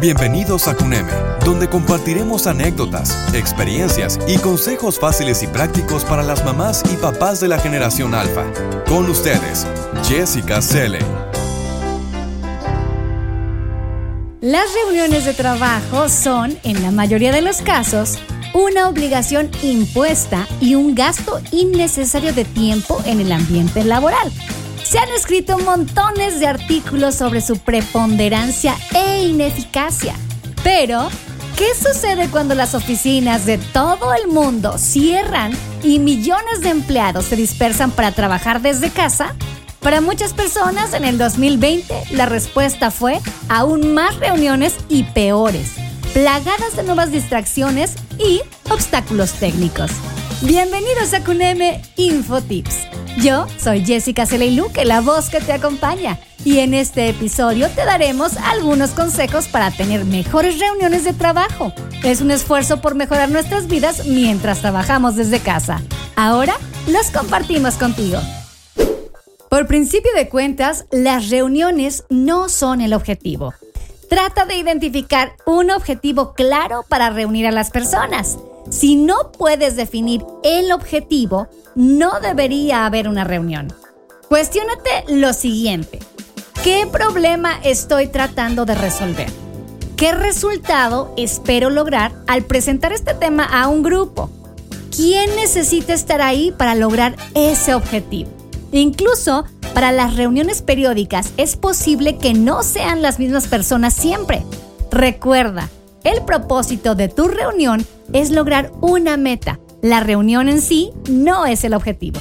Bienvenidos a CUNEME, donde compartiremos anécdotas, experiencias y consejos fáciles y prácticos para las mamás y papás de la generación alfa. Con ustedes, Jessica Selle. Las reuniones de trabajo son, en la mayoría de los casos, una obligación impuesta y un gasto innecesario de tiempo en el ambiente laboral. Se han escrito montones de artículos sobre su preponderancia e ineficacia. Pero, ¿qué sucede cuando las oficinas de todo el mundo cierran y millones de empleados se dispersan para trabajar desde casa? Para muchas personas en el 2020 la respuesta fue aún más reuniones y peores, plagadas de nuevas distracciones y obstáculos técnicos. Bienvenidos a Cuneme Infotips yo soy Jessica Celeiluque, la voz que te acompaña, y en este episodio te daremos algunos consejos para tener mejores reuniones de trabajo. Es un esfuerzo por mejorar nuestras vidas mientras trabajamos desde casa. Ahora los compartimos contigo. Por principio de cuentas, las reuniones no son el objetivo. Trata de identificar un objetivo claro para reunir a las personas. Si no puedes definir el objetivo, no debería haber una reunión. Cuestiónate lo siguiente. ¿Qué problema estoy tratando de resolver? ¿Qué resultado espero lograr al presentar este tema a un grupo? ¿Quién necesita estar ahí para lograr ese objetivo? Incluso para las reuniones periódicas es posible que no sean las mismas personas siempre. Recuerda, el propósito de tu reunión es lograr una meta. La reunión en sí no es el objetivo.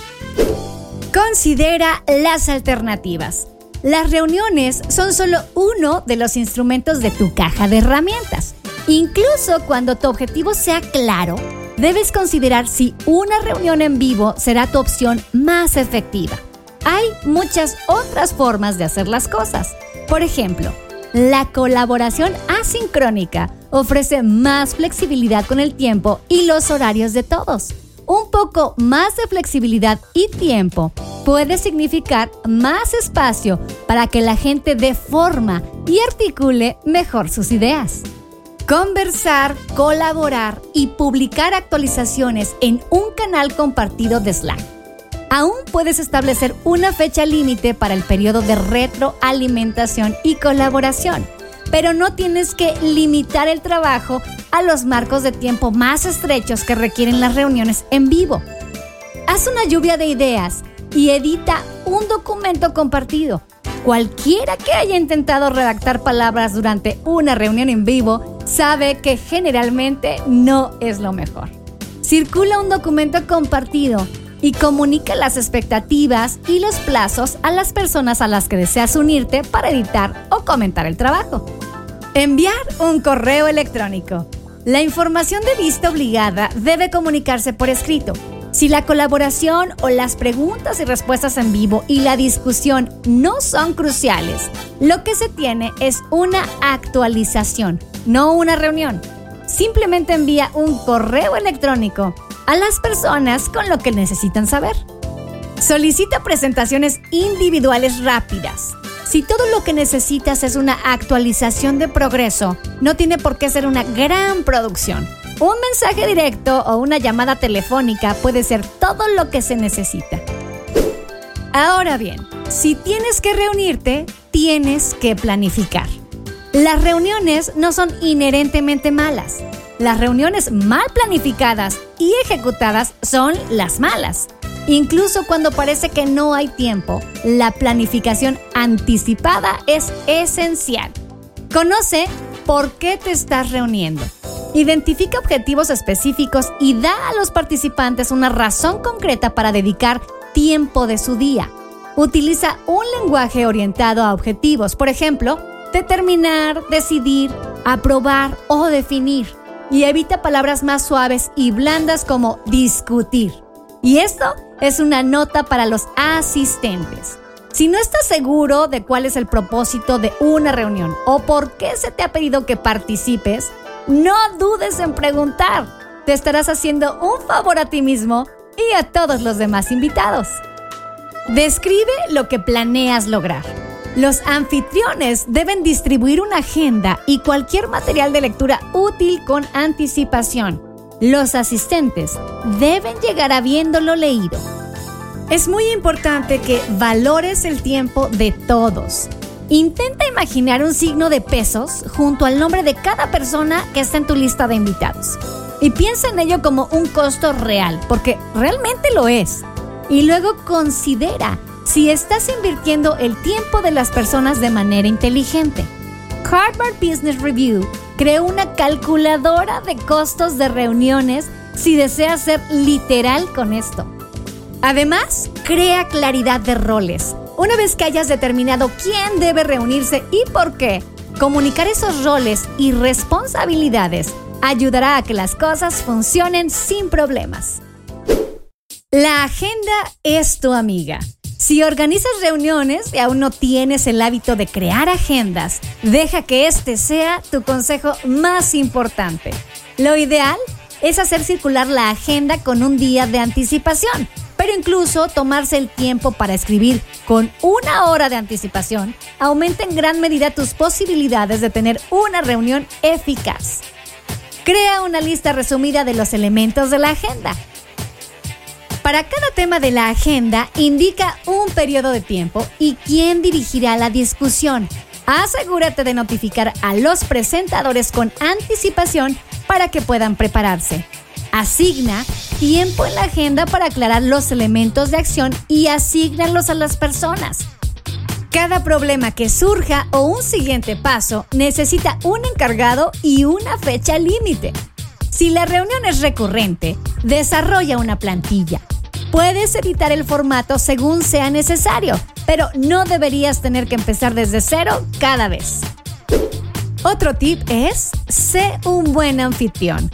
Considera las alternativas. Las reuniones son solo uno de los instrumentos de tu caja de herramientas. Incluso cuando tu objetivo sea claro, debes considerar si una reunión en vivo será tu opción más efectiva. Hay muchas otras formas de hacer las cosas. Por ejemplo, la colaboración asincrónica ofrece más flexibilidad con el tiempo y los horarios de todos. Un poco más de flexibilidad y tiempo puede significar más espacio para que la gente dé forma y articule mejor sus ideas. Conversar, colaborar y publicar actualizaciones en un canal compartido de Slack Aún puedes establecer una fecha límite para el periodo de retroalimentación y colaboración, pero no tienes que limitar el trabajo a los marcos de tiempo más estrechos que requieren las reuniones en vivo. Haz una lluvia de ideas y edita un documento compartido. Cualquiera que haya intentado redactar palabras durante una reunión en vivo sabe que generalmente no es lo mejor. Circula un documento compartido y comunica las expectativas y los plazos a las personas a las que deseas unirte para editar o comentar el trabajo. Enviar un correo electrónico. La información de vista obligada debe comunicarse por escrito. Si la colaboración o las preguntas y respuestas en vivo y la discusión no son cruciales, lo que se tiene es una actualización, no una reunión. Simplemente envía un correo electrónico a las personas con lo que necesitan saber. Solicita presentaciones individuales rápidas. Si todo lo que necesitas es una actualización de progreso, no tiene por qué ser una gran producción. Un mensaje directo o una llamada telefónica puede ser todo lo que se necesita. Ahora bien, si tienes que reunirte, tienes que planificar. Las reuniones no son inherentemente malas. Las reuniones mal planificadas y ejecutadas son las malas. Incluso cuando parece que no hay tiempo, la planificación anticipada es esencial. Conoce por qué te estás reuniendo. Identifica objetivos específicos y da a los participantes una razón concreta para dedicar tiempo de su día. Utiliza un lenguaje orientado a objetivos, por ejemplo, determinar, decidir, aprobar o definir y evita palabras más suaves y blandas como discutir. Y esto es una nota para los asistentes. Si no estás seguro de cuál es el propósito de una reunión o por qué se te ha pedido que participes, no dudes en preguntar. Te estarás haciendo un favor a ti mismo y a todos los demás invitados. Describe lo que planeas lograr. Los anfitriones deben distribuir una agenda y cualquier material de lectura útil con anticipación. Los asistentes deben llegar habiéndolo leído. Es muy importante que valores el tiempo de todos. Intenta imaginar un signo de pesos junto al nombre de cada persona que está en tu lista de invitados. Y piensa en ello como un costo real, porque realmente lo es. Y luego considera si estás invirtiendo el tiempo de las personas de manera inteligente. Harvard Business Review creó una calculadora de costos de reuniones si deseas ser literal con esto. Además, crea claridad de roles. Una vez que hayas determinado quién debe reunirse y por qué, comunicar esos roles y responsabilidades ayudará a que las cosas funcionen sin problemas. La agenda es tu amiga. Si organizas reuniones y aún no tienes el hábito de crear agendas, deja que este sea tu consejo más importante. Lo ideal es hacer circular la agenda con un día de anticipación, pero incluso tomarse el tiempo para escribir con una hora de anticipación aumenta en gran medida tus posibilidades de tener una reunión eficaz. Crea una lista resumida de los elementos de la agenda para cada tema de la agenda, indica un periodo de tiempo y quién dirigirá la discusión. Asegúrate de notificar a los presentadores con anticipación para que puedan prepararse. Asigna tiempo en la agenda para aclarar los elementos de acción y asígnalos a las personas. Cada problema que surja o un siguiente paso necesita un encargado y una fecha límite. Si la reunión es recurrente, desarrolla una plantilla. Puedes editar el formato según sea necesario, pero no deberías tener que empezar desde cero cada vez. Otro tip es, sé un buen anfitrión.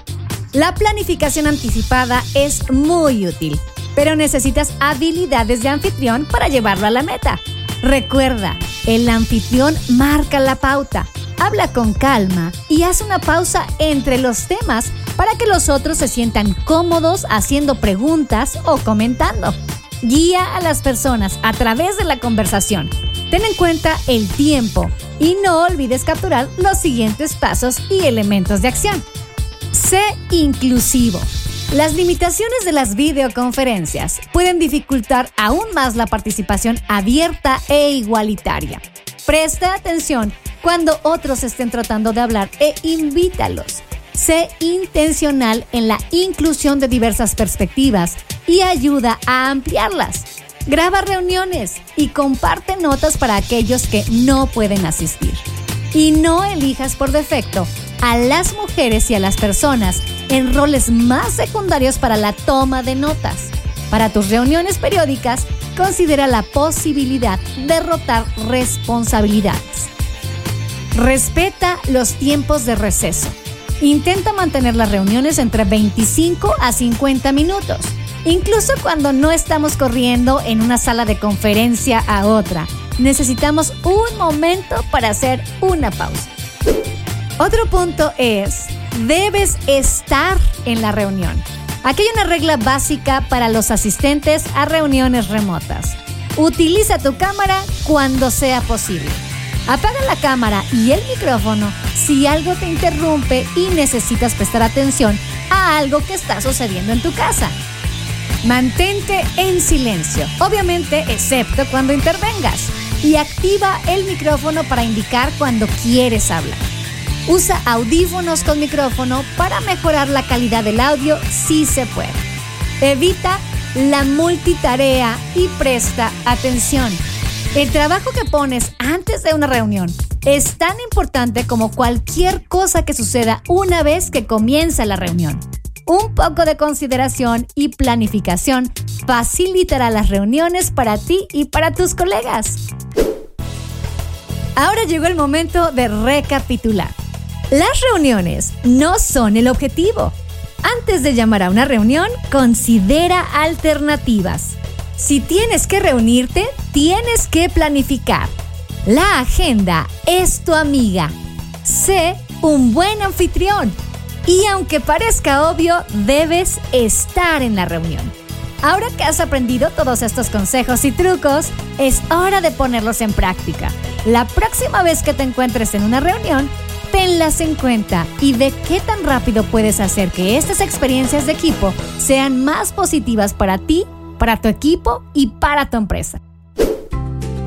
La planificación anticipada es muy útil, pero necesitas habilidades de anfitrión para llevarlo a la meta. Recuerda, el anfitrión marca la pauta, habla con calma y haz una pausa entre los temas para que los otros se sientan cómodos haciendo preguntas o comentando. Guía a las personas a través de la conversación. Ten en cuenta el tiempo y no olvides capturar los siguientes pasos y elementos de acción. Sé inclusivo. Las limitaciones de las videoconferencias pueden dificultar aún más la participación abierta e igualitaria. Presta atención cuando otros estén tratando de hablar e invítalos. Sé intencional en la inclusión de diversas perspectivas y ayuda a ampliarlas. Graba reuniones y comparte notas para aquellos que no pueden asistir. Y no elijas por defecto a las mujeres y a las personas en roles más secundarios para la toma de notas. Para tus reuniones periódicas, considera la posibilidad de rotar responsabilidades. Respeta los tiempos de receso. Intenta mantener las reuniones entre 25 a 50 minutos, incluso cuando no estamos corriendo en una sala de conferencia a otra. Necesitamos un momento para hacer una pausa. Otro punto es, debes estar en la reunión. Aquí hay una regla básica para los asistentes a reuniones remotas. Utiliza tu cámara cuando sea posible. Apaga la cámara y el micrófono si algo te interrumpe y necesitas prestar atención a algo que está sucediendo en tu casa. Mantente en silencio, obviamente excepto cuando intervengas, y activa el micrófono para indicar cuando quieres hablar. Usa audífonos con micrófono para mejorar la calidad del audio si se puede. Evita la multitarea y presta atención. El trabajo que pones antes de una reunión es tan importante como cualquier cosa que suceda una vez que comienza la reunión. Un poco de consideración y planificación facilitará las reuniones para ti y para tus colegas. Ahora llegó el momento de recapitular. Las reuniones no son el objetivo. Antes de llamar a una reunión, considera alternativas. Si tienes que reunirte, tienes que planificar. La agenda es tu amiga. Sé un buen anfitrión. Y aunque parezca obvio, debes estar en la reunión. Ahora que has aprendido todos estos consejos y trucos, es hora de ponerlos en práctica. La próxima vez que te encuentres en una reunión, tenlas en cuenta y ve qué tan rápido puedes hacer que estas experiencias de equipo sean más positivas para ti, para tu equipo y para tu empresa.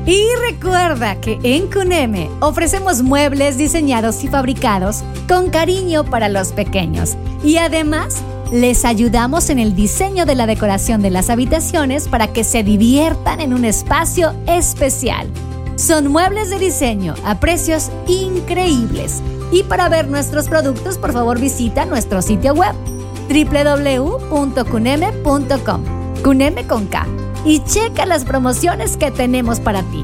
Y recuerda que en Cuneme ofrecemos muebles diseñados y fabricados con cariño para los pequeños y además les ayudamos en el diseño de la decoración de las habitaciones para que se diviertan en un espacio especial. Son muebles de diseño a precios increíbles. Y para ver nuestros productos, por favor visita nuestro sitio web www.cuneme.com. Cuneme con K. Y checa las promociones que tenemos para ti.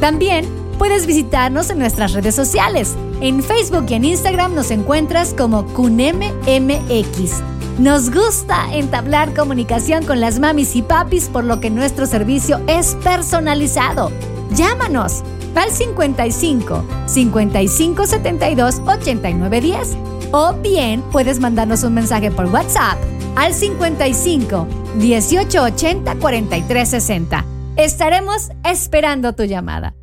También puedes visitarnos en nuestras redes sociales. En Facebook y en Instagram nos encuentras como CunemeMX. Nos gusta entablar comunicación con las mamis y papis por lo que nuestro servicio es personalizado. Llámanos al 55 55 72 89 10 o bien puedes mandarnos un mensaje por WhatsApp al 55 18 80 43 60. Estaremos esperando tu llamada.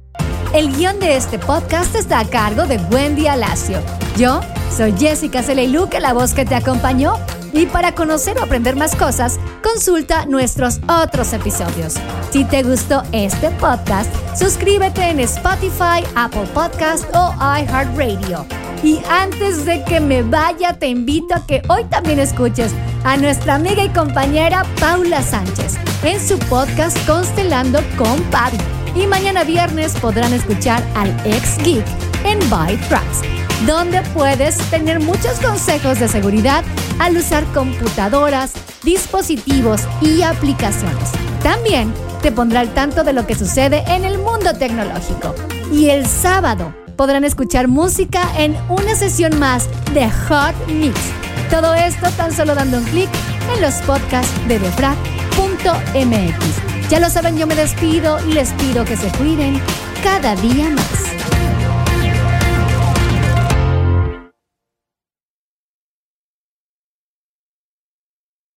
El guion de este podcast está a cargo de Wendy Alacio. Yo soy Jessica Celeiluque, la voz que te acompañó y para conocer o aprender más cosas, consulta nuestros otros episodios. Si te gustó este podcast, suscríbete en Spotify, Apple Podcast o iHeartRadio. Y antes de que me vaya, te invito a que hoy también escuches a nuestra amiga y compañera Paula Sánchez en su podcast Constelando con Pavi. Y mañana viernes podrán escuchar al ex geek en Byte Tracks donde puedes tener muchos consejos de seguridad al usar computadoras, dispositivos y aplicaciones. También te pondrá al tanto de lo que sucede en el mundo tecnológico. Y el sábado podrán escuchar música en una sesión más de Hot Mix. Todo esto tan solo dando un clic en los podcasts de defrag.mx. Ya lo saben, yo me despido y les pido que se cuiden cada día más.